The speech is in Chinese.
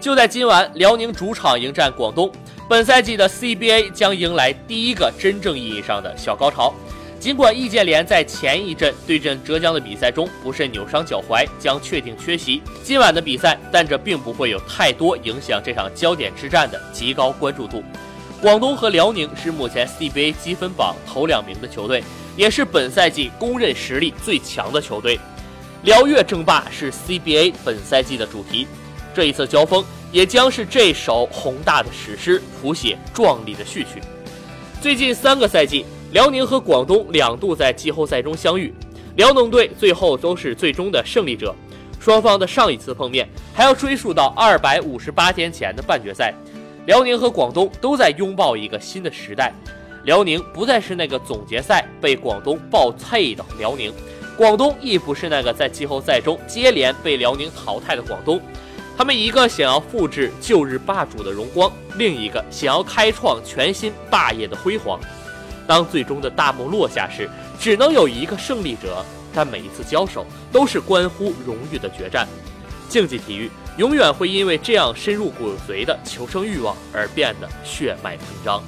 就在今晚，辽宁主场迎战广东，本赛季的 CBA 将迎来第一个真正意义上的小高潮。尽管易建联在前一阵对阵浙江的比赛中不慎扭伤脚踝，将确定缺席今晚的比赛，但这并不会有太多影响这场焦点之战的极高关注度。广东和辽宁是目前 CBA 积分榜头两名的球队，也是本赛季公认实力最强的球队。辽粤争霸是 CBA 本赛季的主题，这一次交锋也将是这首宏大的史诗谱写壮丽的序曲。最近三个赛季，辽宁和广东两度在季后赛中相遇，辽宁队最后都是最终的胜利者。双方的上一次碰面还要追溯到二百五十八天前的半决赛。辽宁和广东都在拥抱一个新的时代，辽宁不再是那个总决赛被广东爆脆的辽宁，广东亦不是那个在季后赛中接连被辽宁淘汰的广东。他们一个想要复制旧日霸主的荣光，另一个想要开创全新霸业的辉煌。当最终的大幕落下时，只能有一个胜利者，但每一次交手都是关乎荣誉的决战。竞技体育永远会因为这样深入骨髓的求生欲望而变得血脉喷张。